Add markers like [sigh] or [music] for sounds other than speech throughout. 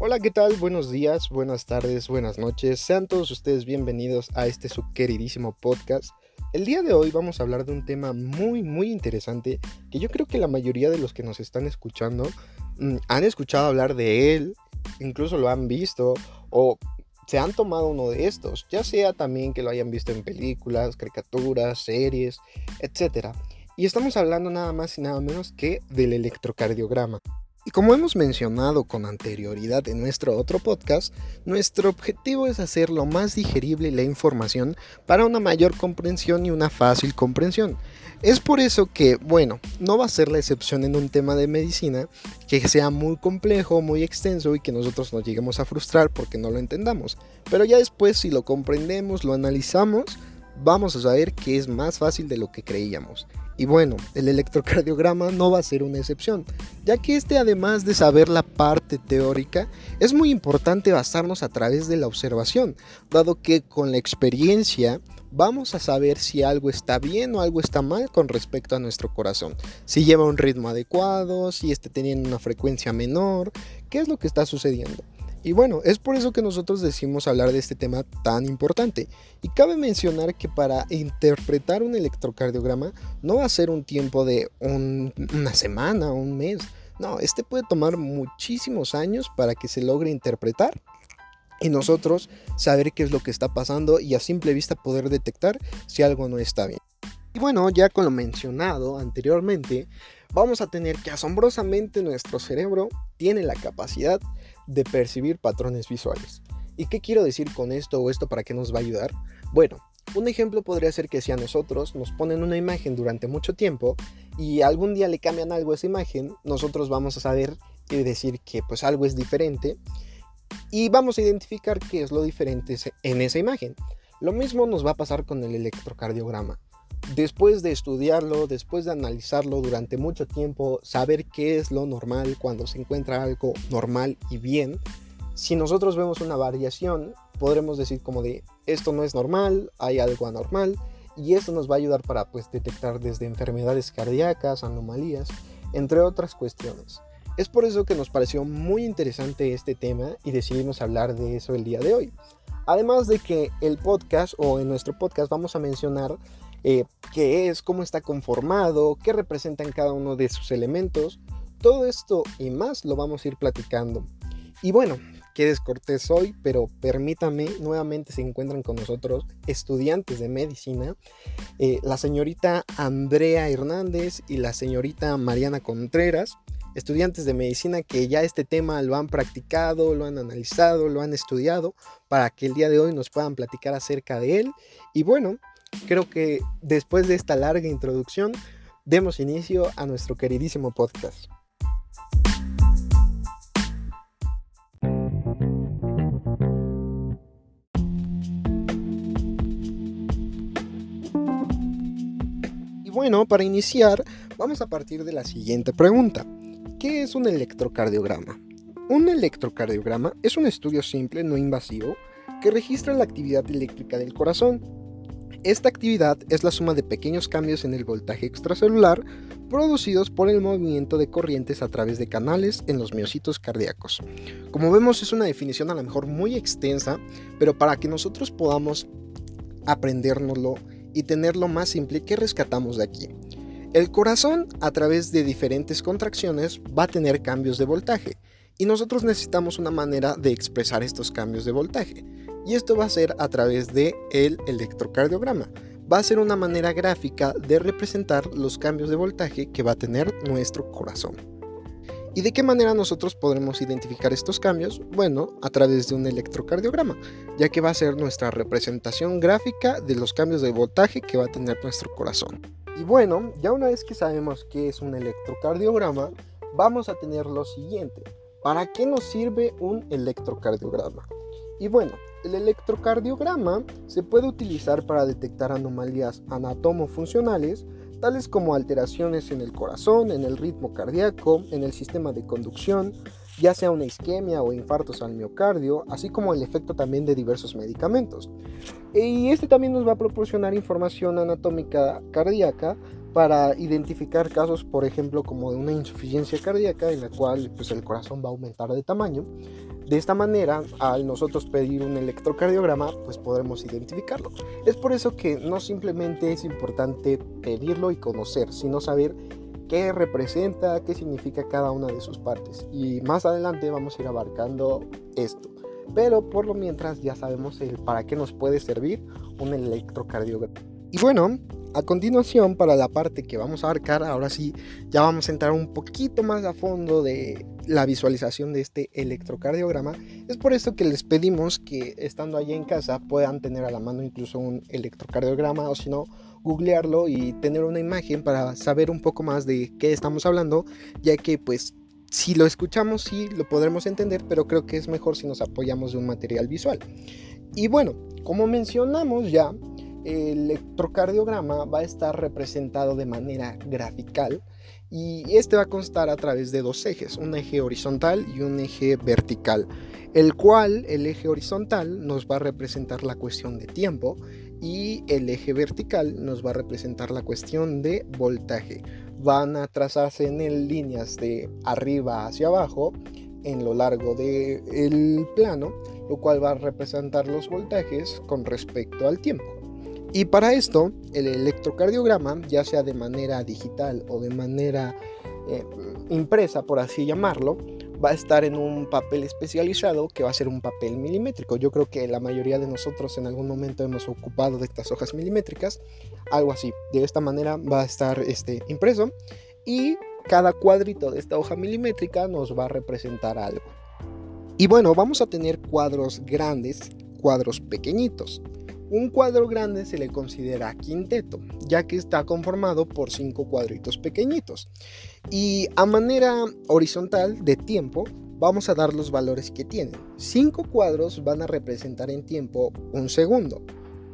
Hola, ¿qué tal? Buenos días, buenas tardes, buenas noches. Sean todos ustedes bienvenidos a este su queridísimo podcast. El día de hoy vamos a hablar de un tema muy, muy interesante que yo creo que la mayoría de los que nos están escuchando mm, han escuchado hablar de él, incluso lo han visto o se han tomado uno de estos, ya sea también que lo hayan visto en películas, caricaturas, series, etc. Y estamos hablando nada más y nada menos que del electrocardiograma. Y como hemos mencionado con anterioridad en nuestro otro podcast, nuestro objetivo es hacer lo más digerible la información para una mayor comprensión y una fácil comprensión. Es por eso que, bueno, no va a ser la excepción en un tema de medicina que sea muy complejo, muy extenso y que nosotros nos lleguemos a frustrar porque no lo entendamos. Pero ya después si lo comprendemos, lo analizamos, vamos a saber que es más fácil de lo que creíamos. Y bueno, el electrocardiograma no va a ser una excepción, ya que este además de saber la parte teórica, es muy importante basarnos a través de la observación, dado que con la experiencia vamos a saber si algo está bien o algo está mal con respecto a nuestro corazón, si lleva un ritmo adecuado, si está teniendo una frecuencia menor, qué es lo que está sucediendo. Y bueno, es por eso que nosotros decimos hablar de este tema tan importante. Y cabe mencionar que para interpretar un electrocardiograma no va a ser un tiempo de una semana, un mes. No, este puede tomar muchísimos años para que se logre interpretar y nosotros saber qué es lo que está pasando y a simple vista poder detectar si algo no está bien. Y bueno, ya con lo mencionado anteriormente, vamos a tener que asombrosamente nuestro cerebro tiene la capacidad de percibir patrones visuales. ¿Y qué quiero decir con esto o esto para qué nos va a ayudar? Bueno, un ejemplo podría ser que si a nosotros nos ponen una imagen durante mucho tiempo y algún día le cambian algo a esa imagen, nosotros vamos a saber y decir que pues algo es diferente y vamos a identificar qué es lo diferente en esa imagen. Lo mismo nos va a pasar con el electrocardiograma. Después de estudiarlo, después de analizarlo durante mucho tiempo, saber qué es lo normal cuando se encuentra algo normal y bien, si nosotros vemos una variación, podremos decir como de esto no es normal, hay algo anormal, y esto nos va a ayudar para pues detectar desde enfermedades cardíacas, anomalías, entre otras cuestiones. Es por eso que nos pareció muy interesante este tema y decidimos hablar de eso el día de hoy. Además de que el podcast o en nuestro podcast vamos a mencionar eh, qué es, cómo está conformado, qué representan cada uno de sus elementos. Todo esto y más lo vamos a ir platicando. Y bueno, qué descortés hoy, pero permítame, nuevamente se encuentran con nosotros estudiantes de medicina, eh, la señorita Andrea Hernández y la señorita Mariana Contreras, estudiantes de medicina que ya este tema lo han practicado, lo han analizado, lo han estudiado, para que el día de hoy nos puedan platicar acerca de él. Y bueno, creo que después de esta larga introducción, demos inicio a nuestro queridísimo podcast. Y bueno, para iniciar, vamos a partir de la siguiente pregunta. ¿Qué es un electrocardiograma? Un electrocardiograma es un estudio simple, no invasivo, que registra la actividad eléctrica del corazón esta actividad es la suma de pequeños cambios en el voltaje extracelular producidos por el movimiento de corrientes a través de canales en los miocitos cardíacos. Como vemos es una definición a lo mejor muy extensa, pero para que nosotros podamos aprendérnoslo y tenerlo más simple, ¿qué rescatamos de aquí? El corazón a través de diferentes contracciones va a tener cambios de voltaje y nosotros necesitamos una manera de expresar estos cambios de voltaje y esto va a ser a través de el electrocardiograma. Va a ser una manera gráfica de representar los cambios de voltaje que va a tener nuestro corazón. ¿Y de qué manera nosotros podremos identificar estos cambios? Bueno, a través de un electrocardiograma, ya que va a ser nuestra representación gráfica de los cambios de voltaje que va a tener nuestro corazón. Y bueno, ya una vez que sabemos qué es un electrocardiograma, vamos a tener lo siguiente. ¿Para qué nos sirve un electrocardiograma? Y bueno, el electrocardiograma se puede utilizar para detectar anomalías anatomofuncionales tales como alteraciones en el corazón, en el ritmo cardíaco, en el sistema de conducción, ya sea una isquemia o infartos al miocardio, así como el efecto también de diversos medicamentos. Y este también nos va a proporcionar información anatómica cardíaca para identificar casos, por ejemplo, como de una insuficiencia cardíaca en la cual pues, el corazón va a aumentar de tamaño. De esta manera, al nosotros pedir un electrocardiograma, pues podremos identificarlo. Es por eso que no simplemente es importante pedirlo y conocer, sino saber qué representa, qué significa cada una de sus partes. Y más adelante vamos a ir abarcando esto. Pero por lo mientras ya sabemos el para qué nos puede servir un electrocardiograma. Y bueno, a continuación, para la parte que vamos a abarcar, ahora sí, ya vamos a entrar un poquito más a fondo de la visualización de este electrocardiograma. Es por esto que les pedimos que estando allí en casa puedan tener a la mano incluso un electrocardiograma o si no, googlearlo y tener una imagen para saber un poco más de qué estamos hablando, ya que pues si lo escuchamos sí lo podremos entender, pero creo que es mejor si nos apoyamos de un material visual. Y bueno, como mencionamos ya, el electrocardiograma va a estar representado de manera grafical y este va a constar a través de dos ejes, un eje horizontal y un eje vertical, el cual el eje horizontal nos va a representar la cuestión de tiempo y el eje vertical nos va a representar la cuestión de voltaje. Van a trazarse en líneas de arriba hacia abajo en lo largo del plano, lo cual va a representar los voltajes con respecto al tiempo. Y para esto, el electrocardiograma, ya sea de manera digital o de manera eh, impresa, por así llamarlo, va a estar en un papel especializado que va a ser un papel milimétrico. Yo creo que la mayoría de nosotros en algún momento hemos ocupado de estas hojas milimétricas, algo así. De esta manera va a estar este, impreso y cada cuadrito de esta hoja milimétrica nos va a representar algo. Y bueno, vamos a tener cuadros grandes, cuadros pequeñitos. Un cuadro grande se le considera quinteto, ya que está conformado por cinco cuadritos pequeñitos. Y a manera horizontal de tiempo, vamos a dar los valores que tienen. Cinco cuadros van a representar en tiempo un segundo.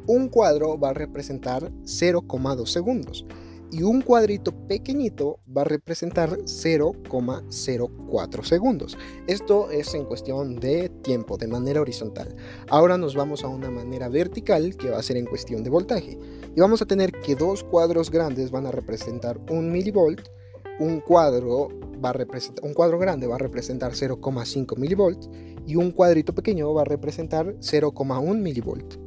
Un cuadro va a representar 0,2 segundos y un cuadrito pequeñito va a representar 0,04 segundos. Esto es en cuestión de tiempo, de manera horizontal. Ahora nos vamos a una manera vertical que va a ser en cuestión de voltaje. Y vamos a tener que dos cuadros grandes van a representar un milivolt, un cuadro, va a representar, un cuadro grande va a representar 0,5 milivolts y un cuadrito pequeño va a representar 0,1 milivolt.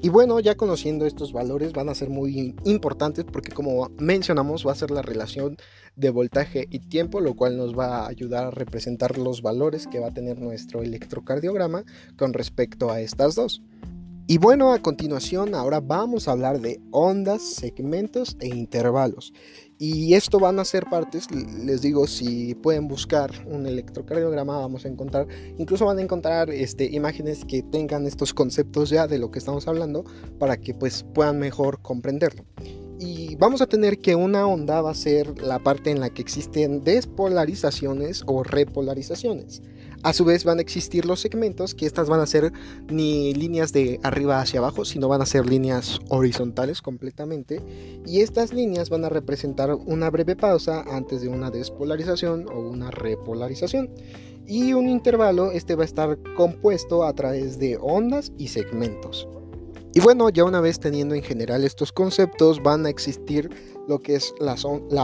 Y bueno, ya conociendo estos valores van a ser muy importantes porque como mencionamos va a ser la relación de voltaje y tiempo, lo cual nos va a ayudar a representar los valores que va a tener nuestro electrocardiograma con respecto a estas dos. Y bueno, a continuación ahora vamos a hablar de ondas, segmentos e intervalos. Y esto van a ser partes, les digo, si pueden buscar un electrocardiograma, vamos a encontrar, incluso van a encontrar este, imágenes que tengan estos conceptos ya de lo que estamos hablando para que pues puedan mejor comprenderlo. Y vamos a tener que una onda va a ser la parte en la que existen despolarizaciones o repolarizaciones. A su vez van a existir los segmentos, que estas van a ser ni líneas de arriba hacia abajo, sino van a ser líneas horizontales completamente. Y estas líneas van a representar una breve pausa antes de una despolarización o una repolarización. Y un intervalo, este va a estar compuesto a través de ondas y segmentos. Y bueno, ya una vez teniendo en general estos conceptos, van a existir lo que es la,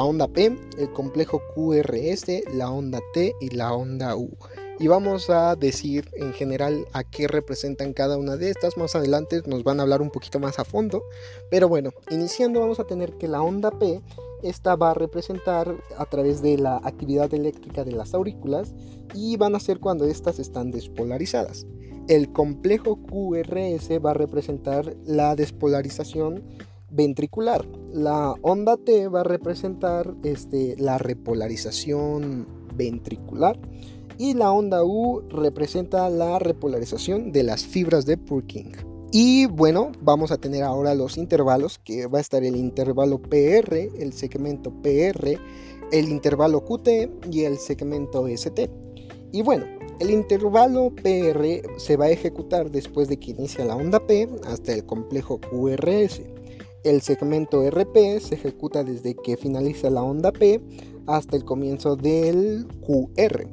onda P, el complejo QRS, la onda T y la onda U y vamos a decir en general a qué representan cada una de estas. Más adelante nos van a hablar un poquito más a fondo. Pero bueno, iniciando vamos a tener que la onda P, esta va a representar a través de la actividad eléctrica de las aurículas y van a ser cuando estas están despolarizadas. El complejo QRS va a representar la despolarización ventricular. La onda T va a representar este, la repolarización ventricular y la onda U representa la repolarización de las fibras de Purkinje. Y bueno, vamos a tener ahora los intervalos, que va a estar el intervalo PR, el segmento PR, el intervalo QT y el segmento ST. Y bueno, el intervalo PR se va a ejecutar después de que inicia la onda P hasta el complejo QRS. El segmento RP se ejecuta desde que finaliza la onda P hasta el comienzo del QR.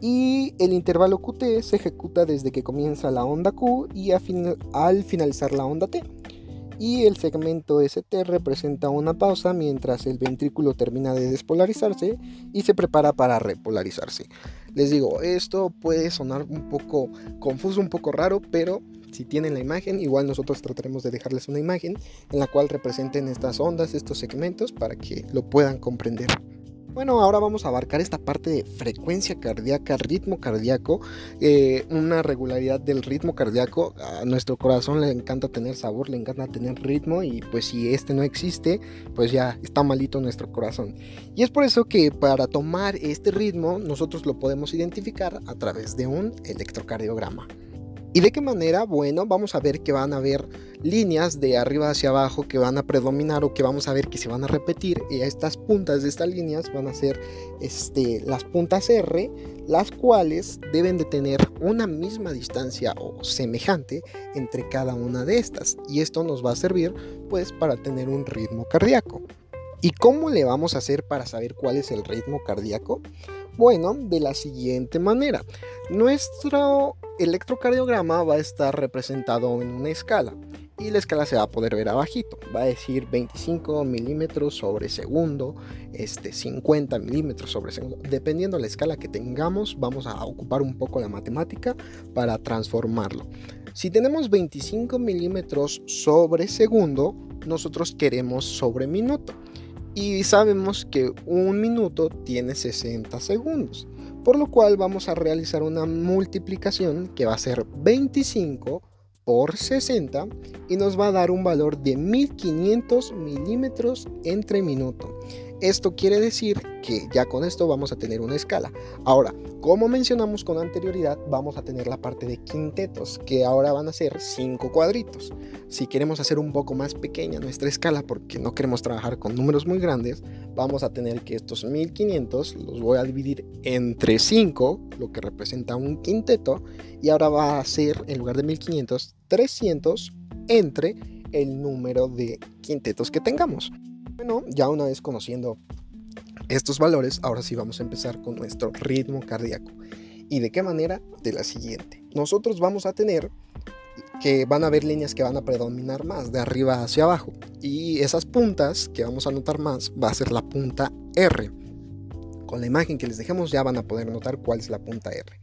Y el intervalo QT se ejecuta desde que comienza la onda Q y al finalizar la onda T y el segmento ST representa una pausa mientras el ventrículo termina de despolarizarse y se prepara para repolarizarse. Les digo, esto puede sonar un poco confuso, un poco raro, pero si tienen la imagen, igual nosotros trataremos de dejarles una imagen en la cual representen estas ondas, estos segmentos, para que lo puedan comprender. Bueno, ahora vamos a abarcar esta parte de frecuencia cardíaca, ritmo cardíaco, eh, una regularidad del ritmo cardíaco. A nuestro corazón le encanta tener sabor, le encanta tener ritmo y pues si este no existe, pues ya está malito nuestro corazón. Y es por eso que para tomar este ritmo nosotros lo podemos identificar a través de un electrocardiograma. ¿Y de qué manera? Bueno, vamos a ver que van a haber líneas de arriba hacia abajo que van a predominar o que vamos a ver que se van a repetir y estas puntas de estas líneas van a ser este, las puntas R, las cuales deben de tener una misma distancia o semejante entre cada una de estas y esto nos va a servir pues para tener un ritmo cardíaco. ¿Y cómo le vamos a hacer para saber cuál es el ritmo cardíaco? Bueno, de la siguiente manera. Nuestro electrocardiograma va a estar representado en una escala y la escala se va a poder ver abajito. Va a decir 25 milímetros sobre segundo, este 50 milímetros sobre segundo. Dependiendo de la escala que tengamos, vamos a ocupar un poco la matemática para transformarlo. Si tenemos 25 milímetros sobre segundo, nosotros queremos sobre minuto. Y sabemos que un minuto tiene 60 segundos por lo cual vamos a realizar una multiplicación que va a ser 25 por 60 y nos va a dar un valor de 1500 milímetros entre minuto. Esto quiere decir que ya con esto vamos a tener una escala. Ahora, como mencionamos con anterioridad, vamos a tener la parte de quintetos, que ahora van a ser 5 cuadritos. Si queremos hacer un poco más pequeña nuestra escala, porque no queremos trabajar con números muy grandes, vamos a tener que estos 1500 los voy a dividir entre 5, lo que representa un quinteto, y ahora va a ser, en lugar de 1500, 300 entre el número de quintetos que tengamos. Bueno, ya una vez conociendo estos valores, ahora sí vamos a empezar con nuestro ritmo cardíaco. ¿Y de qué manera? De la siguiente. Nosotros vamos a tener que van a haber líneas que van a predominar más de arriba hacia abajo. Y esas puntas que vamos a notar más va a ser la punta R. Con la imagen que les dejemos ya van a poder notar cuál es la punta R.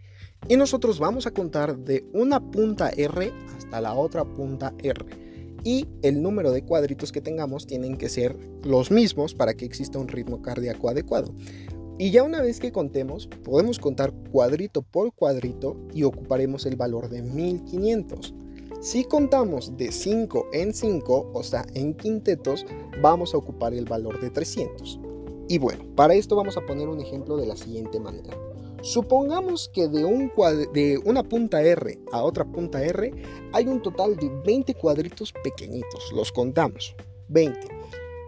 Y nosotros vamos a contar de una punta R hasta la otra punta R y el número de cuadritos que tengamos tienen que ser los mismos para que exista un ritmo cardíaco adecuado. Y ya una vez que contemos, podemos contar cuadrito por cuadrito y ocuparemos el valor de 1500. Si contamos de 5 en 5, o sea, en quintetos, vamos a ocupar el valor de 300. Y bueno, para esto vamos a poner un ejemplo de la siguiente manera. Supongamos que de, un de una punta R a otra punta R hay un total de 20 cuadritos pequeñitos. Los contamos. 20.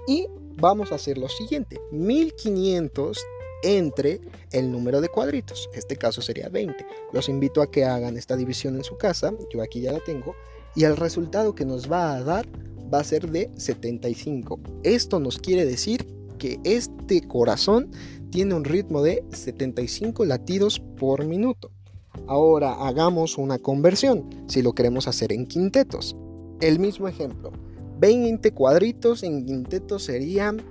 Y vamos a hacer lo siguiente. 1500 entre el número de cuadritos. Este caso sería 20. Los invito a que hagan esta división en su casa. Yo aquí ya la tengo. Y el resultado que nos va a dar va a ser de 75. Esto nos quiere decir que este corazón tiene un ritmo de 75 latidos por minuto. Ahora hagamos una conversión si lo queremos hacer en quintetos. El mismo ejemplo, 20 cuadritos en quintetos serían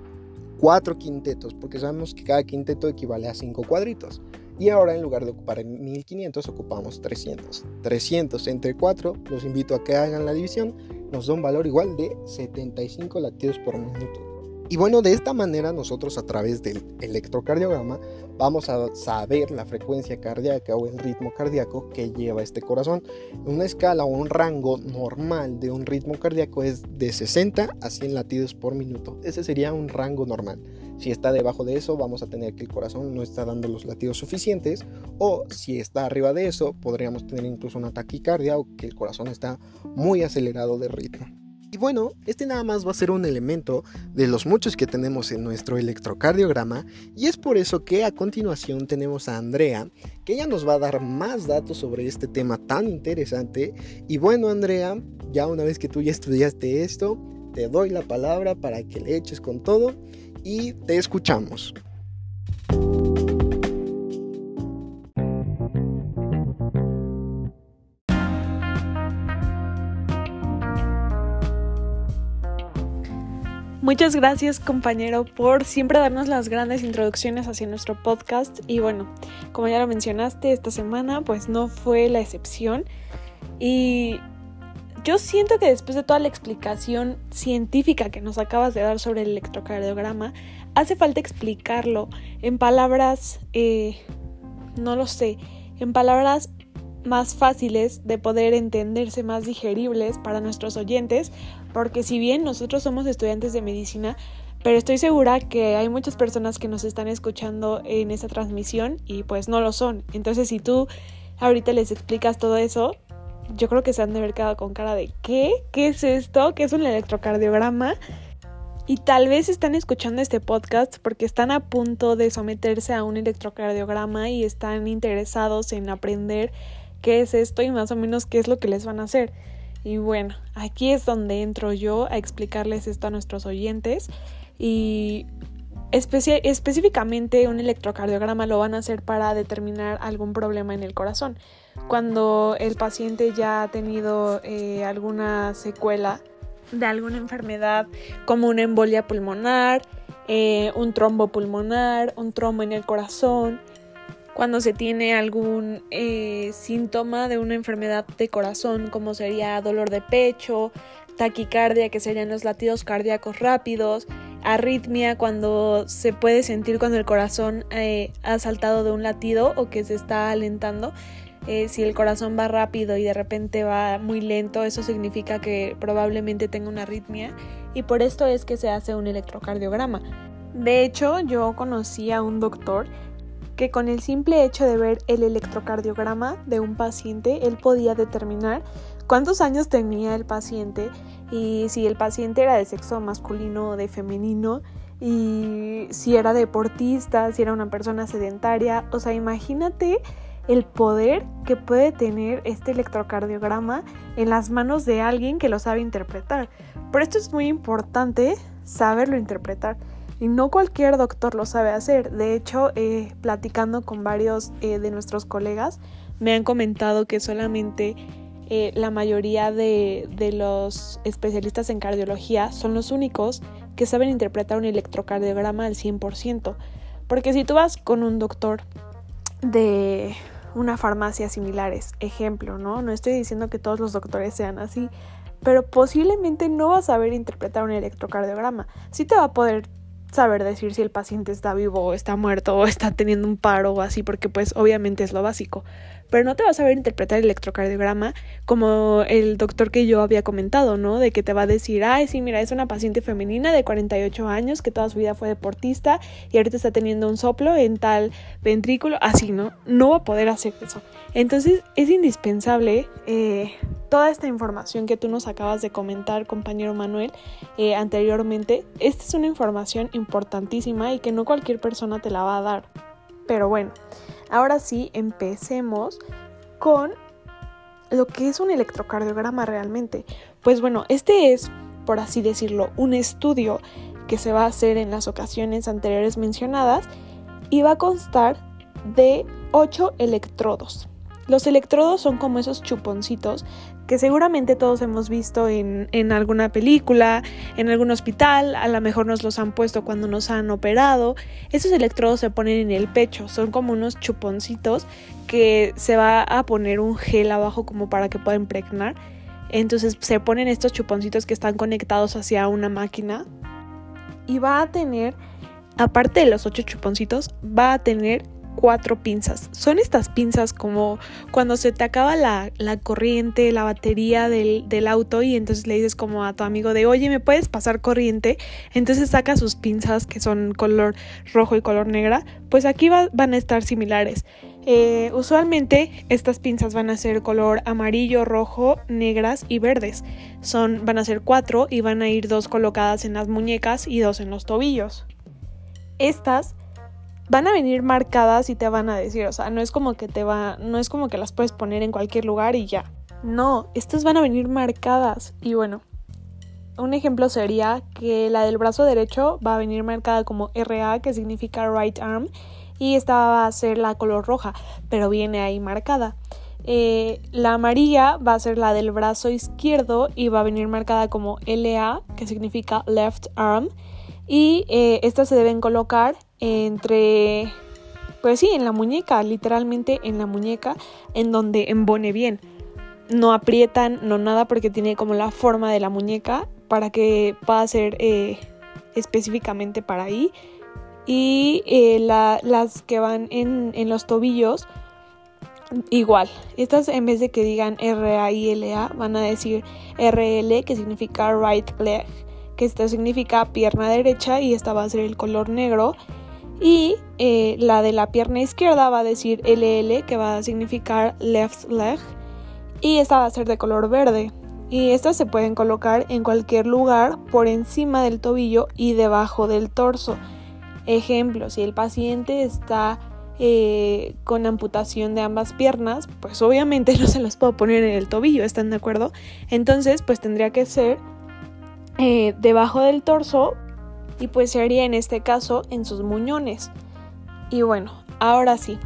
4 quintetos, porque sabemos que cada quinteto equivale a 5 cuadritos. Y ahora en lugar de ocupar 1500 ocupamos 300. 300 entre 4, los invito a que hagan la división, nos da un valor igual de 75 latidos por minuto. Y bueno, de esta manera nosotros a través del electrocardiograma vamos a saber la frecuencia cardíaca o el ritmo cardíaco que lleva este corazón. Una escala o un rango normal de un ritmo cardíaco es de 60 a 100 latidos por minuto. Ese sería un rango normal. Si está debajo de eso, vamos a tener que el corazón no está dando los latidos suficientes. O si está arriba de eso, podríamos tener incluso una taquicardia o que el corazón está muy acelerado de ritmo. Y bueno, este nada más va a ser un elemento de los muchos que tenemos en nuestro electrocardiograma y es por eso que a continuación tenemos a Andrea, que ella nos va a dar más datos sobre este tema tan interesante. Y bueno, Andrea, ya una vez que tú ya estudiaste esto, te doy la palabra para que le eches con todo y te escuchamos. Muchas gracias compañero por siempre darnos las grandes introducciones hacia nuestro podcast. Y bueno, como ya lo mencionaste, esta semana pues no fue la excepción. Y yo siento que después de toda la explicación científica que nos acabas de dar sobre el electrocardiograma, hace falta explicarlo en palabras, eh, no lo sé, en palabras más fáciles de poder entenderse, más digeribles para nuestros oyentes, porque si bien nosotros somos estudiantes de medicina, pero estoy segura que hay muchas personas que nos están escuchando en esta transmisión y pues no lo son. Entonces si tú ahorita les explicas todo eso, yo creo que se han de haber quedado con cara de ¿qué? ¿Qué es esto? ¿Qué es un electrocardiograma? Y tal vez están escuchando este podcast porque están a punto de someterse a un electrocardiograma y están interesados en aprender qué es esto y más o menos qué es lo que les van a hacer. Y bueno, aquí es donde entro yo a explicarles esto a nuestros oyentes y específicamente un electrocardiograma lo van a hacer para determinar algún problema en el corazón. Cuando el paciente ya ha tenido eh, alguna secuela de alguna enfermedad como una embolia pulmonar, eh, un trombo pulmonar, un trombo en el corazón, cuando se tiene algún eh, síntoma de una enfermedad de corazón, como sería dolor de pecho, taquicardia, que serían los latidos cardíacos rápidos, arritmia, cuando se puede sentir cuando el corazón eh, ha saltado de un latido o que se está alentando. Eh, si el corazón va rápido y de repente va muy lento, eso significa que probablemente tenga una arritmia y por esto es que se hace un electrocardiograma. De hecho, yo conocí a un doctor que con el simple hecho de ver el electrocardiograma de un paciente, él podía determinar cuántos años tenía el paciente y si el paciente era de sexo masculino o de femenino y si era deportista, si era una persona sedentaria. O sea, imagínate el poder que puede tener este electrocardiograma en las manos de alguien que lo sabe interpretar. Por esto es muy importante saberlo interpretar. Y no cualquier doctor lo sabe hacer. De hecho, eh, platicando con varios eh, de nuestros colegas, me han comentado que solamente eh, la mayoría de, de, los especialistas en cardiología son los únicos que saben interpretar un electrocardiograma al 100%. Porque si tú vas con un doctor de una farmacia similares, ejemplo, ¿no? No estoy diciendo que todos los doctores sean así, pero posiblemente no vas a saber interpretar un electrocardiograma. Sí te va a poder saber decir si el paciente está vivo o está muerto o está teniendo un paro o así, porque pues obviamente es lo básico. Pero no te vas a saber interpretar el electrocardiograma como el doctor que yo había comentado, ¿no? De que te va a decir, ay, sí, mira, es una paciente femenina de 48 años que toda su vida fue deportista y ahorita está teniendo un soplo en tal ventrículo, así, ¿no? No va a poder hacer eso. Entonces es indispensable eh, toda esta información que tú nos acabas de comentar, compañero Manuel, eh, anteriormente. Esta es una información importantísima y que no cualquier persona te la va a dar. Pero bueno, ahora sí, empecemos con lo que es un electrocardiograma realmente. Pues bueno, este es, por así decirlo, un estudio que se va a hacer en las ocasiones anteriores mencionadas y va a constar de 8 electrodos. Los electrodos son como esos chuponcitos que seguramente todos hemos visto en, en, alguna película, en algún hospital, a lo mejor nos los han puesto cuando nos han operado. Esos electrodos se ponen en el pecho, son como unos chuponcitos que se va a poner un gel abajo como para que pueda impregnar. Entonces se ponen estos chuponcitos que están conectados hacia una máquina y va a tener, aparte de los ocho chuponcitos, va a tener cuatro pinzas. Son estas pinzas como cuando se te acaba la, corriente, la batería del, auto y entonces le dices como a tu amigo de oye, ¿me puedes pasar corriente? Entonces saca sus pinzas que son color rojo y color negra. Pues aquí van a estar similares. Eh, usualmente estas pinzas van a ser color amarillo, rojo, negras y verdes. Son, van a ser cuatro y van a ir dos colocadas en las muñecas y dos en los tobillos. Estas van a venir marcadas y te van a decir, o sea, no es como que te va, no es como que las puedes poner en cualquier lugar y ya. No, estas van a venir marcadas y bueno, un ejemplo sería que la del brazo derecho va a venir marcada como RA, que significa right arm, y esta va a ser la color roja, pero viene ahí marcada. Eh, la amarilla va a ser la del brazo izquierdo y va a venir marcada como LA, que significa left arm. Y eh, estas se deben colocar entre, pues sí, en la muñeca, literalmente en la muñeca, en donde embone bien. No aprietan, no nada, porque tiene como la forma de la muñeca para que pueda ser eh, específicamente para ahí. Y las que van en, en los tobillos igual. Estas en vez de que digan R-A-I-L-A van a decir R-L que significa right leg, que esto significa pierna derecha y esta va a ser el color negro. Y eh, la de la pierna izquierda va a decir LL que va a significar left leg y esta va a ser de color verde. Y estas se pueden colocar en cualquier lugar por encima del tobillo y debajo del torso. Ejemplo, si el paciente está eh, con amputación de ambas piernas, pues obviamente [laughs] no se las puedo poner en el tobillo, ¿están de acuerdo? Entonces, pues tendría que ser eh, debajo del torso y pues sería en este caso en sus muñones. Y bueno, ahora sí,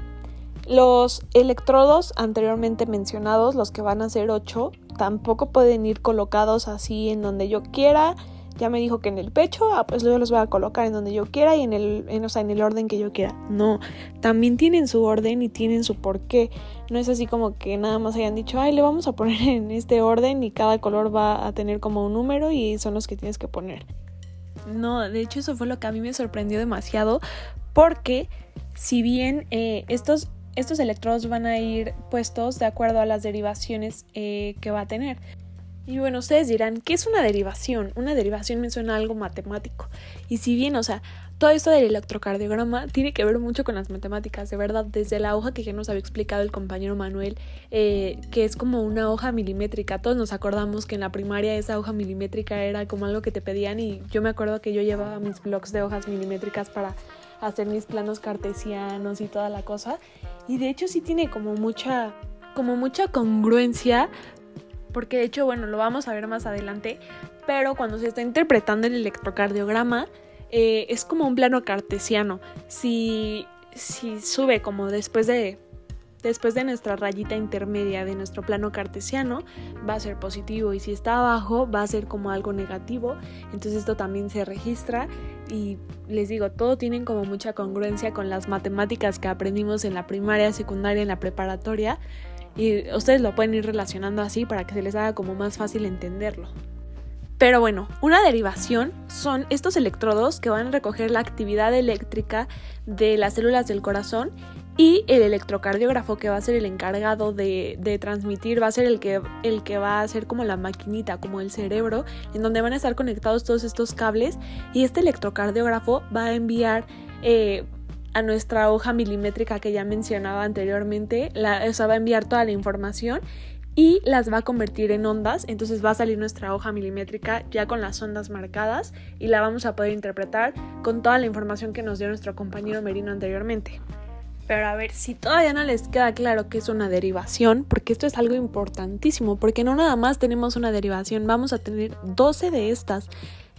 los electrodos anteriormente mencionados, los que van a ser 8, tampoco pueden ir colocados así en donde yo quiera ya me dijo que en el pecho, ah, pues luego los voy a colocar en donde yo quiera y en el, en el orden que yo quiera. No, también tienen su orden y tienen su porqué. No es así como que nada más hayan dicho, ay, le vamos a poner en este orden y cada color va a tener como un número y son los que tienes que poner. No, de hecho eso fue lo que a mí me sorprendió demasiado porque si bien eh, estos, estos electrodos van a ir puestos de acuerdo a las derivaciones eh, que va a tener. Y bueno, ustedes dirán, ¿qué es una derivación? Una derivación me suena algo matemático. Y si bien, o sea, todo esto del electrocardiograma tiene que ver mucho con las matemáticas, de verdad, desde la hoja que ya nos había explicado el compañero Manuel, eh, que es como una hoja milimétrica. Todos nos acordamos que en la primaria esa hoja milimétrica era como algo que te pedían y yo me acuerdo que yo llevaba mis blogs de hojas milimétricas para hacer mis planos cartesianos y toda la cosa. Y de hecho sí tiene como mucha como mucha congruencia porque de hecho, bueno, lo vamos a ver más adelante, pero cuando se está interpretando el electrocardiograma, eh, es como un plano cartesiano. Si, si sube como después de, después de nuestra rayita intermedia de nuestro plano cartesiano, va a ser positivo y si está abajo va a ser como algo negativo. Entonces esto también se registra y les digo, todo tienen como mucha congruencia con las matemáticas que aprendimos en la primaria, secundaria, en la preparatoria y ustedes lo pueden ir relacionando así para que se les haga como más fácil entenderlo. Pero bueno, una derivación son estos electrodos que van a recoger la actividad eléctrica de las células del corazón y el electrocardiógrafo que va a ser el encargado de, transmitir, va a ser el que, el que va a ser como la maquinita, como el cerebro, en donde van a estar conectados todos estos cables. Y este electrocardiógrafo va a enviar eh, a nuestra hoja milimétrica que ya mencionaba anteriormente, la, o va a enviar toda la información y las va a convertir en ondas, entonces va a salir nuestra hoja milimétrica ya con las ondas marcadas y la vamos a poder interpretar con toda la información que nos dio nuestro compañero Merino anteriormente. Pero a ver, si todavía no les queda claro que es una derivación, porque esto es algo importantísimo, porque no nada más tenemos una derivación, vamos a tener 12 de estas.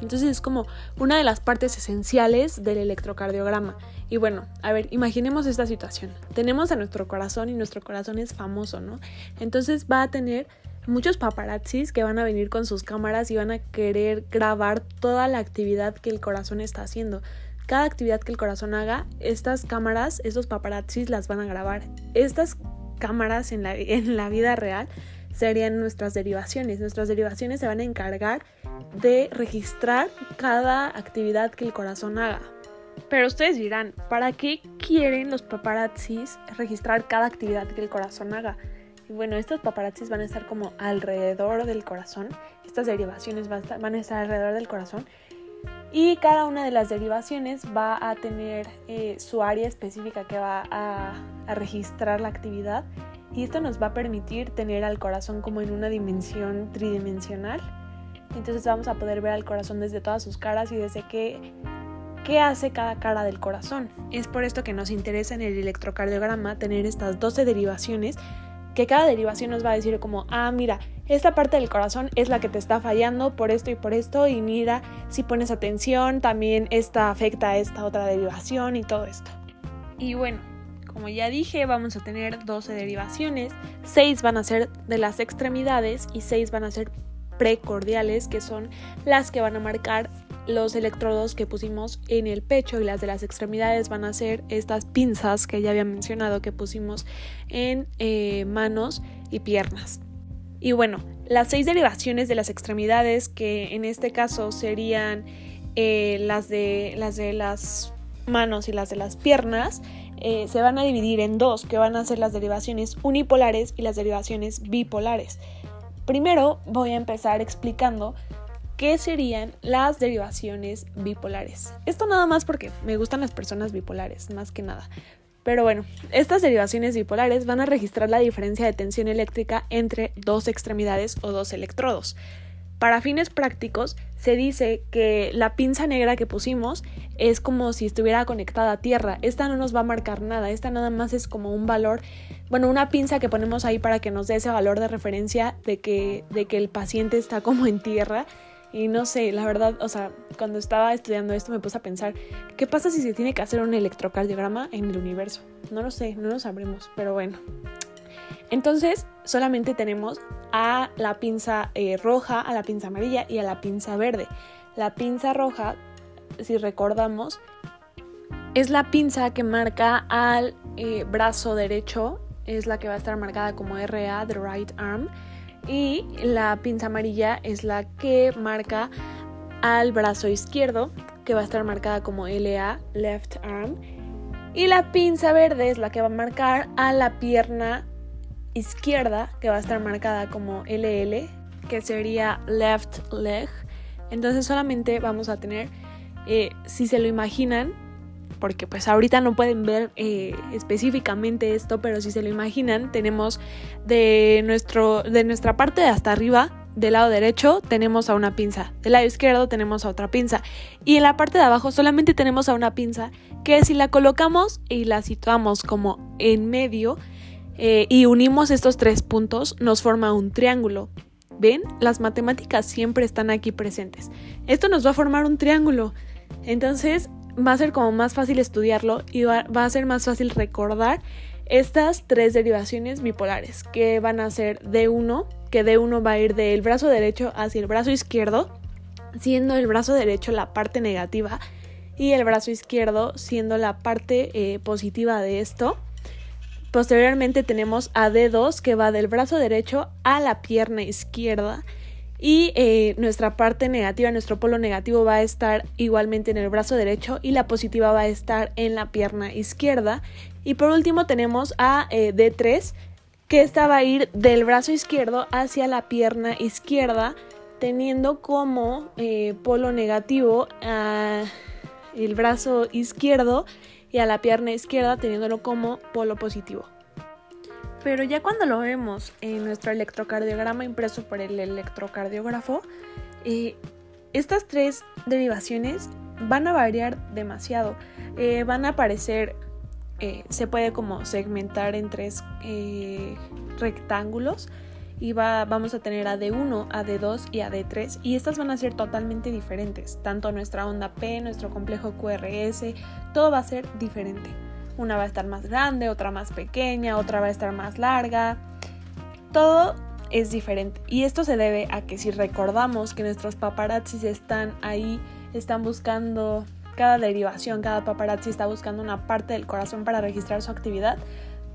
Entonces es como una de las partes esenciales del electrocardiograma. Y bueno, a ver, imaginemos esta situación. Tenemos a nuestro corazón y nuestro corazón es famoso, ¿no? Entonces va a tener muchos paparazzis que van a venir con sus cámaras y van a querer grabar toda la actividad que el corazón está haciendo. Cada actividad que el corazón haga, estas cámaras, estos paparazzis las van a grabar. Estas cámaras en la, en la vida real serían nuestras derivaciones. Nuestras derivaciones se van a encargar de registrar cada actividad que el corazón haga. Pero ustedes dirán, ¿para qué quieren los paparazzis registrar cada actividad que el corazón haga? Y bueno, estos paparazzis van a estar como alrededor del corazón, estas derivaciones van a estar alrededor del corazón y cada una de las derivaciones va a tener eh, su área específica que va a, a registrar la actividad y esto nos va a permitir tener al corazón como en una dimensión tridimensional. Entonces vamos a poder ver al corazón desde todas sus caras y desde qué, qué hace cada cara del corazón. Es por esto que nos interesa en el electrocardiograma tener estas 12 derivaciones que cada derivación nos va a decir como, ah, mira, esta parte del corazón es la que te está fallando por esto y por esto y mira, si pones atención, también esta afecta a esta otra derivación y todo esto. Y bueno, como ya dije, vamos a tener 12 derivaciones, 6 van a ser de las extremidades y 6 van a ser precordiales, que son las que van a marcar los electrodos que pusimos en el pecho y las de las extremidades van a ser estas pinzas que ya había mencionado que pusimos en eh, manos y piernas. Y bueno, las seis derivaciones de las extremidades, que en este caso serían eh, las, de, las de las manos y las de las piernas, eh, se van a dividir en dos, que van a ser las derivaciones unipolares y las derivaciones bipolares. Primero voy a empezar explicando qué serían las derivaciones bipolares. Esto nada más porque me gustan las personas bipolares, más que nada. Pero bueno, estas derivaciones bipolares van a registrar la diferencia de tensión eléctrica entre dos extremidades o dos electrodos. Para fines prácticos, se dice que la pinza negra que pusimos es como si estuviera conectada a tierra. Esta no nos va a marcar nada, esta nada más es como un valor, bueno, una pinza que ponemos ahí para que nos dé ese valor de referencia de que, de que el paciente está como en tierra y no sé, la verdad, o sea, cuando estaba estudiando esto me puse a pensar, ¿qué pasa si se tiene que hacer un electrocardiograma en el universo? No lo sé, no lo sabremos, pero bueno. Entonces, solamente tenemos a la pinza eh, roja, a la pinza amarilla y a la pinza verde. La pinza roja, si recordamos, es la pinza que marca al eh, brazo derecho, es la que va a estar marcada como RA, the right arm y la pinza amarilla es la que marca al brazo izquierdo, que va a estar marcada como LA, left arm. Y la pinza verde es la que va a marcar a la pierna izquierda, que va a estar marcada como LL, que sería left leg. Entonces solamente vamos a tener, eh, si se lo imaginan, porque pues ahorita no pueden ver eh, específicamente esto, pero si se lo imaginan, tenemos de, nuestro, de nuestra parte de hasta arriba, del lado derecho tenemos a una pinza, del lado izquierdo tenemos a otra pinza y en la parte de abajo solamente tenemos a una pinza que si la colocamos y la situamos como en medio eh, y unimos estos tres puntos nos forma un triángulo. ¿Ven? Las matemáticas siempre están aquí presentes. Esto nos va a formar un triángulo. Entonces, va a ser como más fácil estudiarlo y va, a ser más fácil recordar estas tres derivaciones bipolares que van a ser D1, que D1 va a ir del brazo derecho hacia el brazo izquierdo, siendo el brazo derecho la parte negativa y el brazo izquierdo siendo la parte eh, positiva de esto. Posteriormente tenemos a D2 que va del brazo derecho a la pierna izquierda y eh, nuestra parte negativa, nuestro polo negativo va a estar igualmente en el brazo derecho y la positiva va a estar en la pierna izquierda. Y por último tenemos a eh, D3 que esta va a ir del brazo izquierdo hacia la pierna izquierda teniendo como eh, polo negativo a el brazo izquierdo y a la pierna izquierda teniéndolo como polo positivo. Pero ya cuando lo vemos en nuestro electrocardiograma impreso por el electrocardiógrafo, eh, estas tres derivaciones van a variar demasiado. Eh, van a aparecer, eh, se puede como segmentar en tres rectángulos y va, vamos a tener a D1, a D2 y a D3 y estas van a ser totalmente diferentes. Tanto nuestra onda P, nuestro complejo QRS, todo va a ser diferente. Una va a estar más grande, otra más pequeña, otra va a estar más larga. Todo es diferente. Y esto se debe a que si recordamos que nuestros paparazzis están ahí, están buscando cada derivación, cada paparazzi está buscando una parte del corazón para registrar su actividad,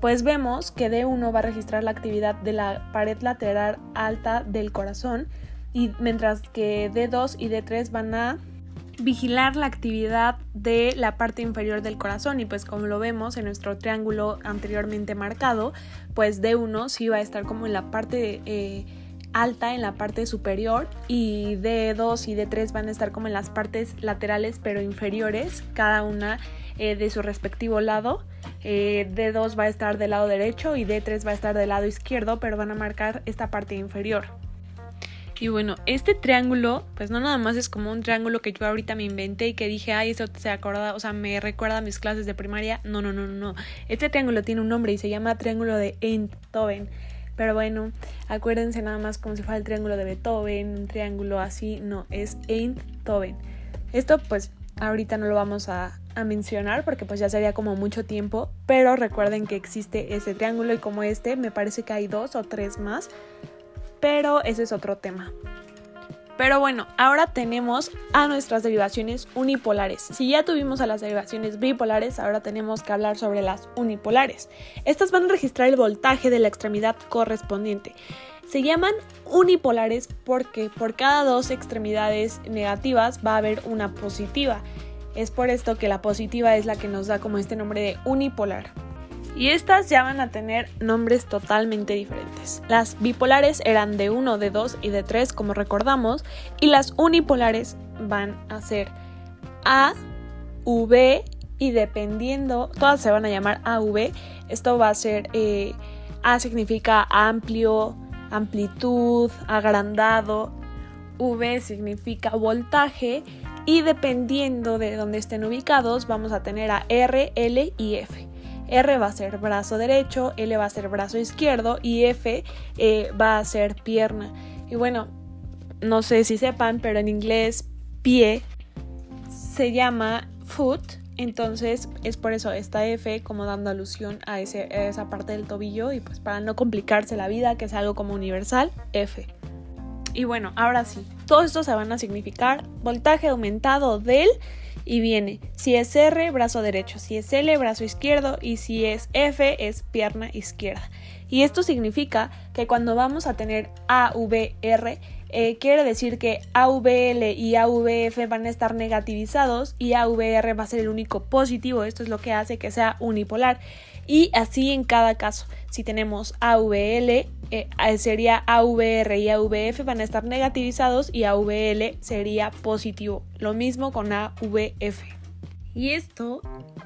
pues vemos que D1 va a registrar la actividad de la pared lateral alta del corazón y mientras que D2 y D3 van a vigilar la actividad de la parte inferior del corazón. Y pues como lo vemos en nuestro triángulo anteriormente marcado, pues D1 sí va a estar como en la parte eh, alta, en la parte superior y D2 y D3 van a estar como en las partes laterales pero inferiores, cada una eh, de su respectivo lado. Eh, D2 va a estar del lado derecho y D3 va a estar del lado izquierdo, pero van a marcar esta parte inferior. Y bueno, este triángulo, pues no nada más es como un triángulo que yo ahorita me inventé y que dije, ay, esto se acuerda, o sea, me recuerda a mis clases de primaria. No, no, no, no. Este triángulo tiene un nombre y se llama triángulo de Einthoven. Pero bueno, acuérdense nada más como si fuera el triángulo de Beethoven, un triángulo así, no, es Einthoven. Esto pues ahorita no lo vamos a, a, mencionar porque pues ya sería como mucho tiempo, pero recuerden que existe ese triángulo y como este me parece que hay dos o tres más pero ese es otro tema. Pero bueno, ahora tenemos a nuestras derivaciones unipolares. Si ya tuvimos a las derivaciones bipolares, ahora tenemos que hablar sobre las unipolares. Estas van a registrar el voltaje de la extremidad correspondiente. Se llaman unipolares porque por cada dos extremidades negativas va a haber una positiva. Es por esto que la positiva es la que nos da como este nombre de unipolar y estas ya van a tener nombres totalmente diferentes. Las bipolares eran de 1, de 2 y de 3 como recordamos y las unipolares van a ser A, V y dependiendo, todas se van a llamar AV, esto va a ser eh, A significa amplio, amplitud, agrandado, V significa voltaje y dependiendo de dónde estén ubicados vamos a tener a R, L y F. R va a ser brazo derecho, L va a ser brazo izquierdo y F eh, va a ser pierna. Y bueno, no sé si sepan, pero en inglés pie se llama foot, entonces es por eso esta F como dando alusión a, ese, a esa parte del tobillo y pues para no complicarse la vida, que es algo como universal, F. Y bueno, ahora sí, todo esto se van a significar voltaje aumentado del y viene si es R, brazo derecho, si es L, brazo izquierdo y si es F, es pierna izquierda. Y esto significa que cuando vamos a tener AVR, eh, quiere decir que AVL y AVF van a estar negativizados y AVR va a ser el único positivo. Esto es lo que hace que sea unipolar. Y así en cada caso. Si tenemos AVL, eh, sería AVR y AVF van a estar negativizados y AVL sería positivo. Lo mismo con AVF. Y esto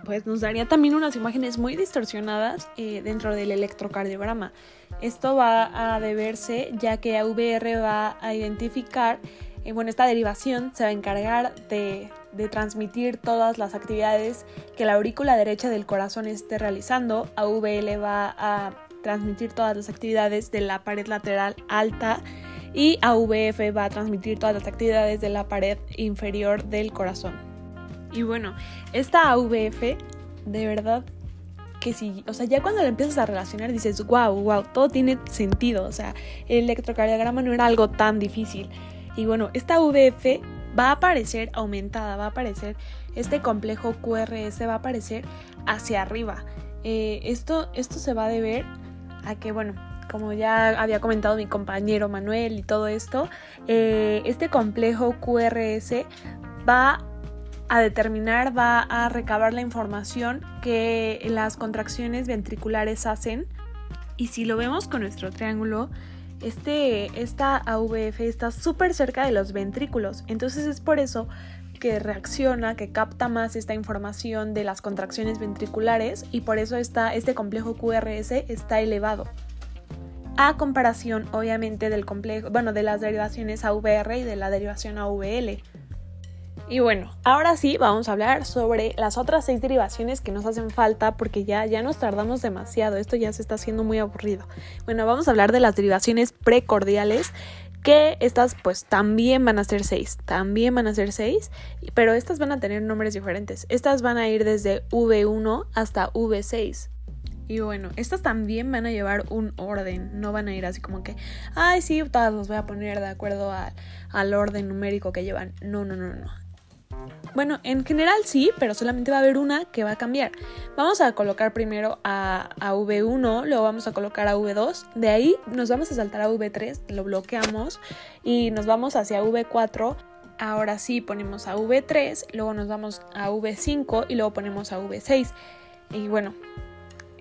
pues nos daría también unas imágenes muy distorsionadas eh, dentro del electrocardiograma. Esto va a deberse ya que AVR va a identificar, eh, bueno, esta derivación se va a encargar de, de, transmitir todas las actividades que la aurícula derecha del corazón esté realizando. AVL va a transmitir todas las actividades de la pared lateral alta y AVF va a transmitir todas las actividades de la pared inferior del corazón. Y bueno, esta AVF de verdad que si, o sea, ya cuando la empiezas a relacionar dices, wow, wow, todo tiene sentido, o sea, el electrocardiograma no era algo tan difícil. Y bueno, esta VF va a aparecer aumentada, va a aparecer, este complejo QRS va a aparecer hacia arriba. Eh, esto, esto se va a deber a que, bueno, como ya había comentado mi compañero Manuel y todo esto, eh, este complejo QRS va a determinar, va a recabar la información que las contracciones ventriculares hacen. Y si lo vemos con nuestro triángulo, este, esta AVF está súper cerca de los ventrículos. Entonces es por eso que reacciona, que capta más esta información de las contracciones ventriculares y por eso está, este complejo QRS está elevado. A comparación, obviamente, del complejo, bueno, de las derivaciones AVR y de la derivación AVL. Y bueno, ahora sí vamos a hablar sobre las otras seis derivaciones que nos hacen falta porque ya, ya nos tardamos demasiado, esto ya se está haciendo muy aburrido. Bueno, vamos a hablar de las derivaciones precordiales que estas pues también van a ser 6, también van a ser 6, pero estas van a tener nombres diferentes. Estas van a ir desde V1 hasta V6. Y bueno, estas también van a llevar un orden, no van a ir así como que, ay, sí, todas los voy a poner de acuerdo al orden numérico que llevan. No, no, no, no. Bueno, en general sí, pero solamente va a haber una que va a cambiar. Vamos a colocar primero a, V1, luego vamos a colocar a V2, de ahí nos vamos a saltar a V3, lo bloqueamos y nos vamos hacia V4. Ahora sí ponemos a V3, luego nos vamos a V5 y luego ponemos a V6. Y bueno,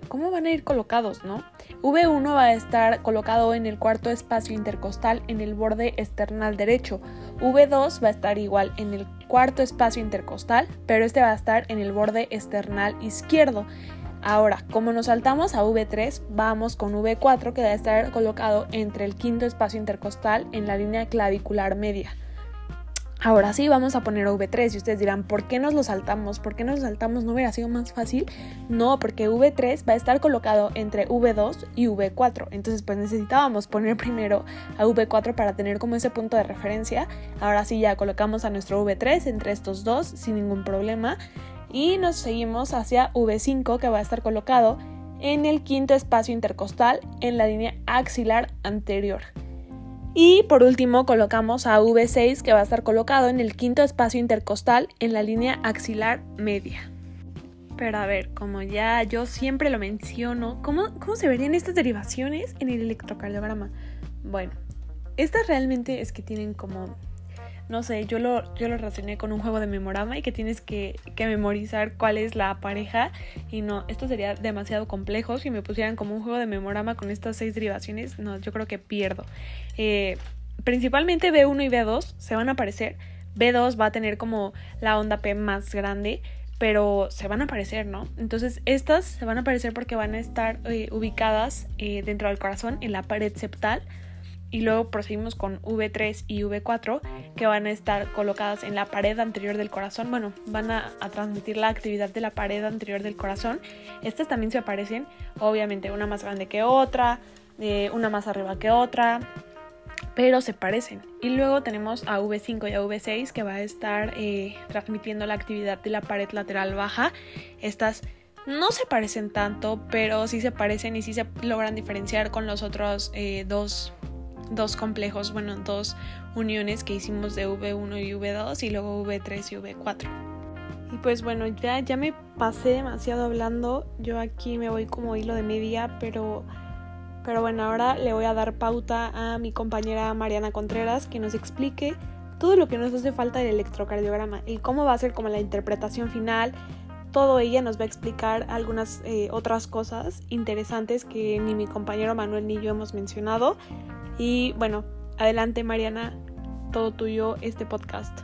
¿cómo van a ir colocados, no? V1 va a estar colocado en el cuarto espacio intercostal en el borde external derecho. V2 va a estar igual en el cuarto espacio intercostal, pero este va a estar en el borde external izquierdo. Ahora, como nos saltamos a V3, vamos con V4 que debe estar colocado entre el quinto espacio intercostal en la línea clavicular media. Ahora sí, vamos a poner V3 y ustedes dirán, ¿por qué nos lo saltamos? ¿Por qué nos lo saltamos? ¿No hubiera sido más fácil? No, porque V3 va a estar colocado entre V2 y V4. Entonces, pues necesitábamos poner primero a V4 para tener como ese punto de referencia. Ahora sí, ya colocamos a nuestro V3 entre estos dos sin ningún problema. Y nos seguimos hacia V5 que va a estar colocado en el quinto espacio intercostal en la línea axilar anterior. Y por último colocamos a V6 que va a estar colocado en el quinto espacio intercostal en la línea axilar media. Pero a ver, como ya yo siempre lo menciono, ¿cómo, cómo se verían estas derivaciones en el electrocardiograma? Bueno, estas realmente es que tienen como no sé, yo lo, yo lo relacioné con un juego de memorama y que tienes que, memorizar cuál es la pareja y no, esto sería demasiado complejo si me pusieran como un juego de memorama con estas seis derivaciones, no, yo creo que pierdo. Eh, principalmente B1 y B2 se van a aparecer, B2 va a tener como la onda P más grande, pero se van a aparecer, ¿no? Entonces estas se van a aparecer porque van a estar eh, ubicadas eh, dentro del corazón en la pared septal y luego proseguimos con V3 y V4 que van a estar colocadas en la pared anterior del corazón. Bueno, van a, transmitir la actividad de la pared anterior del corazón. Estas también se aparecen, obviamente una más grande que otra, eh, una más arriba que otra, pero se parecen. Y luego tenemos a V5 y a V6 que va a estar eh, transmitiendo la actividad de la pared lateral baja. Estas no se parecen tanto, pero sí se parecen y sí se logran diferenciar con los otros eh, dos dos complejos, bueno, dos uniones que hicimos de V1 y V2 y luego V3 y V4. Y pues bueno, ya, ya me pasé demasiado hablando. Yo aquí me voy como hilo de media, pero, pero bueno, ahora le voy a dar pauta a mi compañera Mariana Contreras que nos explique todo lo que nos hace falta del electrocardiograma y cómo va a ser como la interpretación final. Todo ella nos va a explicar algunas eh, otras cosas interesantes que ni mi compañero Manuel ni yo hemos mencionado. Y bueno, adelante Mariana, todo tuyo este podcast.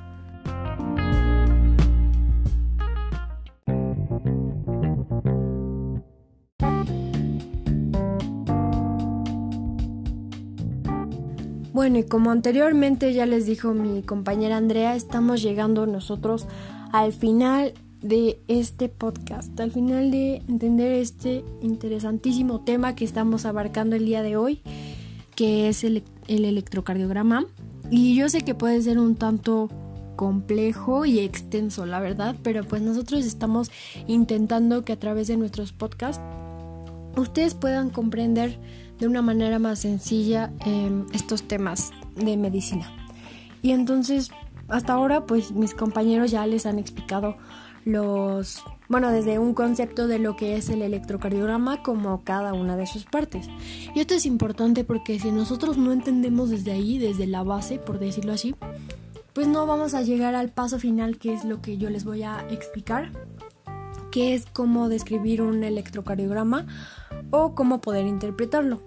Bueno, y como anteriormente ya les dijo mi compañera Andrea, estamos llegando nosotros al final de este podcast, al final de entender este interesantísimo tema que estamos abarcando el día de hoy que es el, electrocardiograma. Y yo sé que puede ser un tanto complejo y extenso, la verdad, pero pues nosotros estamos intentando que a través de nuestros podcasts ustedes puedan comprender de una manera más sencilla em, estos temas de medicina. Y entonces, hasta ahora, pues mis compañeros ya les han explicado los, bueno, desde un concepto de lo que es el electrocardiograma como cada una de sus partes. Y esto es importante porque si nosotros no entendemos desde ahí, desde la base, por decirlo así, pues no vamos a llegar al paso final que es lo que yo les voy a explicar, que es cómo describir un electrocardiograma o cómo poder interpretarlo.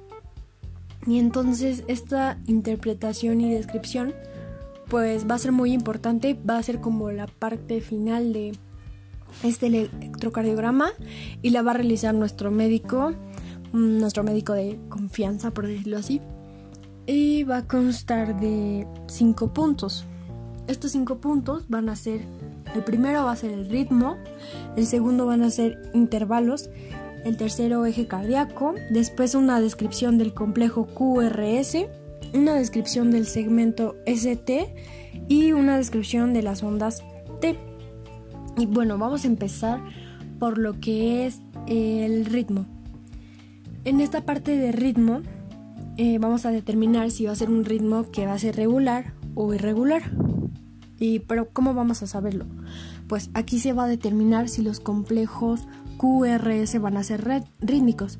Y entonces esta interpretación y descripción pues va a ser muy importante, va a ser como la parte final de este electrocardiograma y la va a realizar nuestro médico, mm, nuestro médico de confianza, por decirlo así. Y va a constar de cinco puntos. Estos cinco puntos van a ser, el primero va a ser el ritmo, el segundo van a ser intervalos, el tercero eje cardíaco, después una descripción del complejo QRS, una descripción del segmento ST y una descripción de las ondas T. Y bueno, vamos a empezar por lo que es el ritmo. En esta parte de ritmo eh, vamos a determinar si va a ser un ritmo que va a ser regular o irregular. Y, pero ¿cómo vamos a saberlo? Pues aquí se va a determinar si los complejos QRS van a ser rítmicos.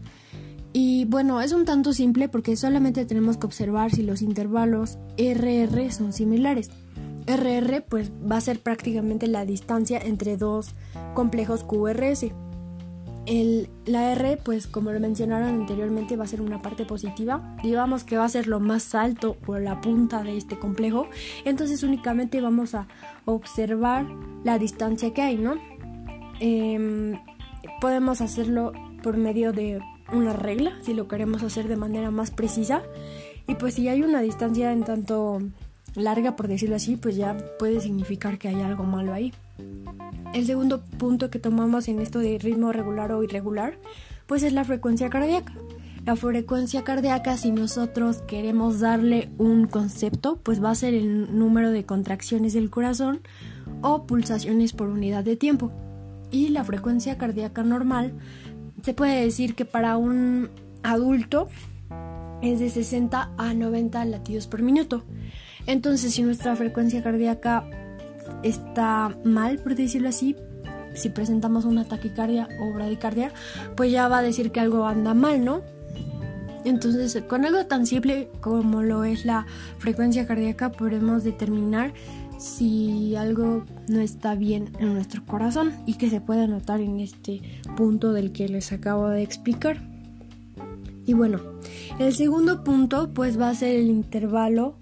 Y bueno, es un tanto simple porque solamente tenemos que observar si los intervalos RR son similares. RR pues va a ser prácticamente la distancia entre dos complejos QRS. El, la R, pues como lo mencionaron anteriormente, va a ser una parte positiva. Digamos que va a ser lo más alto o la punta de este complejo. Entonces únicamente vamos a observar la distancia que hay, ¿no? Em, podemos hacerlo por medio de una regla, si lo queremos hacer de manera más precisa. Y pues si hay una distancia en tanto larga, por decirlo así, pues ya puede significar que hay algo malo ahí. El segundo punto que tomamos en esto de ritmo regular o irregular, pues es la frecuencia cardíaca. La frecuencia cardíaca, si nosotros queremos darle un concepto, pues va a ser el número de contracciones del corazón o pulsaciones por unidad de tiempo. Y la frecuencia cardíaca normal se puede decir que para un adulto es de 60 a 90 latidos por minuto. Entonces, si nuestra frecuencia cardíaca está mal, por decirlo así, si presentamos una taquicardia o bradicardia, pues ya va a decir que algo anda mal, ¿no? Entonces, con algo tan simple como lo es la frecuencia cardíaca, podemos determinar si algo no está bien en nuestro corazón y que se puede notar en este punto del que les acabo de explicar. Y bueno, el segundo punto pues va a ser el intervalo.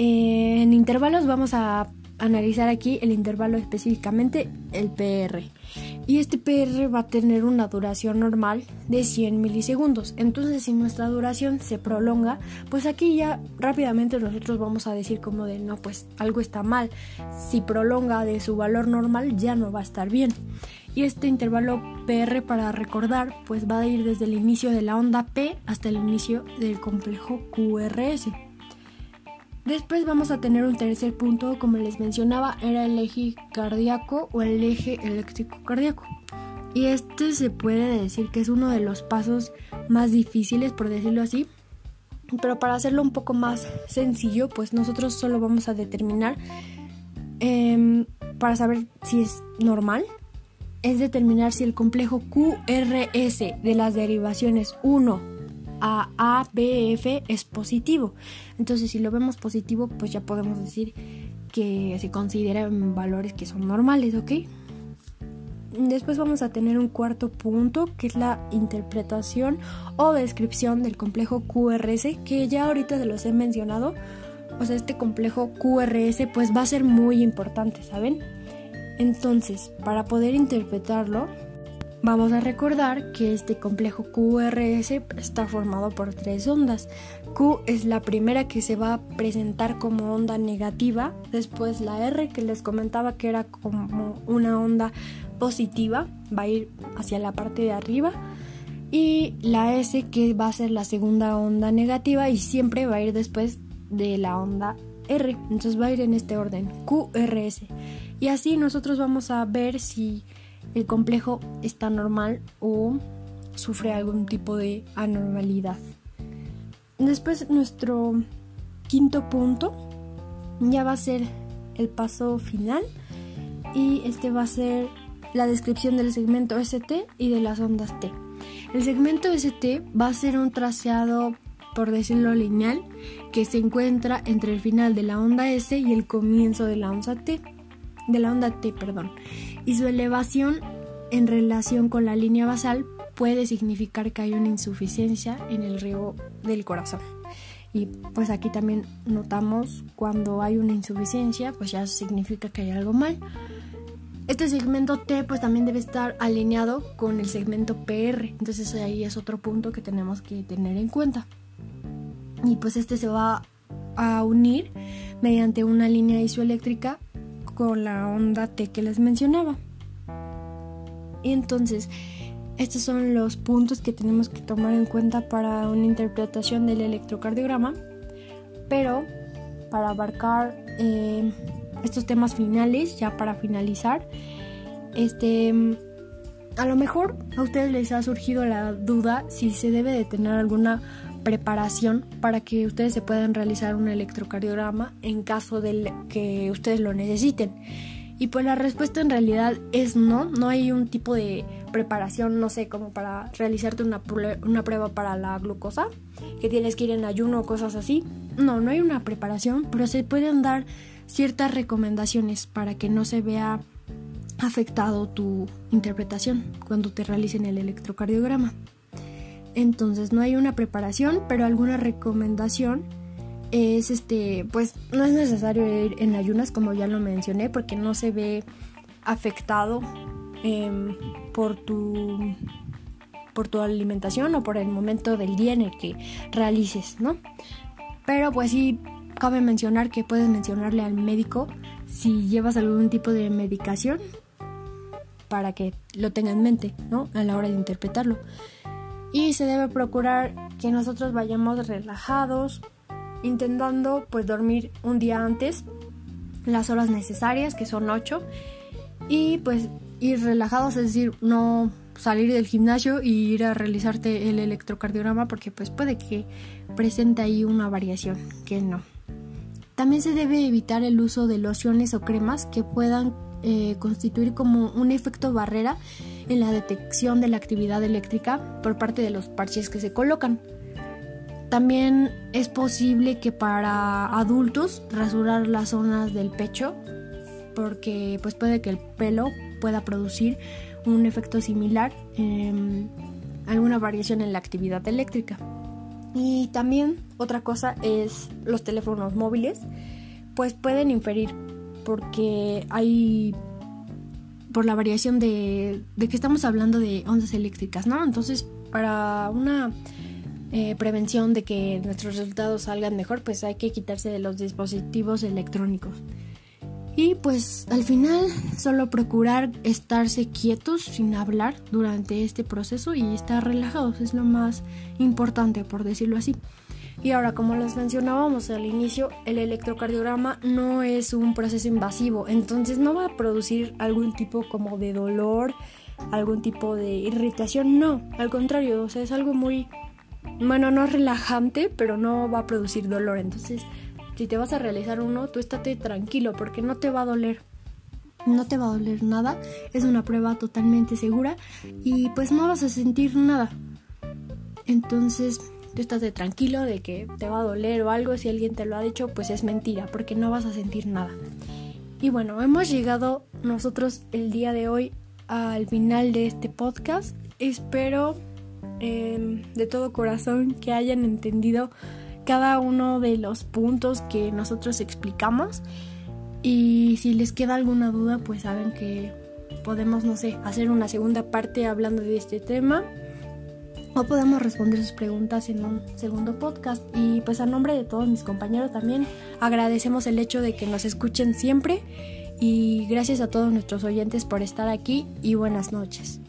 En intervalos vamos a analizar aquí el intervalo específicamente el PR y este PR va a tener una duración normal de 100 milisegundos. Entonces, si nuestra duración se prolonga, pues aquí ya rápidamente nosotros vamos a decir como de no, pues algo está mal. Si prolonga de su valor normal, ya no va a estar bien. Y este intervalo PR para recordar, pues va a ir desde el inicio de la onda P hasta el inicio del complejo QRS. Después vamos a tener un tercer punto, como les mencionaba, era el eje cardíaco o el eje eléctrico cardíaco. Y este se puede decir que es uno de los pasos más difíciles, por decirlo así. Pero para hacerlo un poco más sencillo, pues nosotros solo vamos a determinar, em, para saber si es normal, es determinar si el complejo QRS de las derivaciones 1, a ABF es positivo. Entonces, si lo vemos positivo, pues ya podemos decir que se consideran valores que son normales, ¿ok? Después vamos a tener un cuarto punto que es la interpretación o descripción del complejo QRS que ya ahorita se los he mencionado. O sea, este complejo QRS pues va a ser muy importante, ¿saben? Entonces, para poder interpretarlo, Vamos a recordar que este complejo QRS está formado por tres ondas. Q es la primera que se va a presentar como onda negativa, después la R que les comentaba que era como una onda positiva, va a ir hacia la parte de arriba, y la S que va a ser la segunda onda negativa y siempre va a ir después de la onda R. Entonces va a ir en este orden, QRS. Y así nosotros vamos a ver si el complejo está normal o sufre algún tipo de anormalidad. Después nuestro quinto punto ya va a ser el paso final y este va a ser la descripción del segmento ST y de las ondas T. El segmento ST va a ser un traseado, por decirlo lineal, que se encuentra entre el final de la onda S y el comienzo de la onda T, de la onda T, perdón y su elevación en relación con la línea basal puede significar que hay una insuficiencia en el riego del corazón. Y pues aquí también notamos cuando hay una insuficiencia, pues ya significa que hay algo mal. Este segmento T pues también debe estar alineado con el segmento PR, entonces ahí es otro punto que tenemos que tener en cuenta. Y pues este se va a unir mediante una línea isoeléctrica con la onda T que les mencionaba. Y entonces, estos son los puntos que tenemos que tomar en cuenta para una interpretación del electrocardiograma. Pero para abarcar eh, estos temas finales, ya para finalizar, este, a lo mejor a ustedes les ha surgido la duda si se debe de tener alguna preparación para que ustedes se puedan realizar un electrocardiograma en caso de que ustedes lo necesiten. Y pues la respuesta en realidad es no, no hay un tipo de preparación, no sé, como para realizarte una, una prueba para la glucosa, que tienes que ir en ayuno o cosas así. No, no hay una preparación, pero se pueden dar ciertas recomendaciones para que no se vea afectado tu interpretación cuando te realicen el electrocardiograma. Entonces no hay una preparación, pero alguna recomendación es este, pues no es necesario ir en ayunas como ya lo mencioné porque no se ve afectado em, por tu por tu alimentación o por el momento del día en el que realices, ¿no? Pero pues sí cabe mencionar que puedes mencionarle al médico si llevas algún tipo de medicación para que lo tenga en mente, ¿no? A la hora de interpretarlo. Y se debe procurar que nosotros vayamos relajados, intentando pues dormir un día antes las horas necesarias, que son 8, y pues ir relajados, es decir, no salir del gimnasio y ir a realizarte el electrocardiograma porque pues puede que presente ahí una variación que no. También se debe evitar el uso de lociones o cremas que puedan eh, constituir como un efecto barrera en la detección de la actividad eléctrica por parte de los parches que se colocan. También es posible que para adultos rasurar las zonas del pecho porque pues puede que el pelo pueda producir un efecto similar, en alguna variación en la actividad eléctrica. Y también otra cosa es los teléfonos móviles, pues pueden inferir porque hay por la variación de, que estamos hablando de ondas eléctricas, ¿no? Entonces, para una eh, prevención de que nuestros resultados salgan mejor, pues hay que quitarse de los dispositivos electrónicos. Y pues al final solo procurar estarse quietos sin hablar durante este proceso y estar relajados es lo más importante por decirlo así. Y ahora como les mencionábamos al inicio, el electrocardiograma no es un proceso invasivo, entonces no va a producir algún tipo como de dolor, algún tipo de irritación, no, al contrario, o sea, es algo muy, bueno, no relajante, pero no va a producir dolor, entonces si te vas a realizar uno, tú estate tranquilo porque no te va a doler. No te va a doler nada, es una prueba totalmente segura y pues no vas a sentir nada. Entonces, tú estate tranquilo de que te va a doler o algo, si alguien te lo ha dicho, pues es mentira, porque no vas a sentir nada. Y bueno, hemos llegado nosotros el día de hoy al final de este podcast. Espero em, de todo corazón que hayan entendido cada uno de los puntos que nosotros explicamos. Y si les queda alguna duda, pues saben que podemos, no sé, hacer una segunda parte hablando de este tema. O podemos responder sus preguntas en un segundo podcast. Y pues a nombre de todos mis compañeros también agradecemos el hecho de que nos escuchen siempre. Y gracias a todos nuestros oyentes por estar aquí y buenas noches.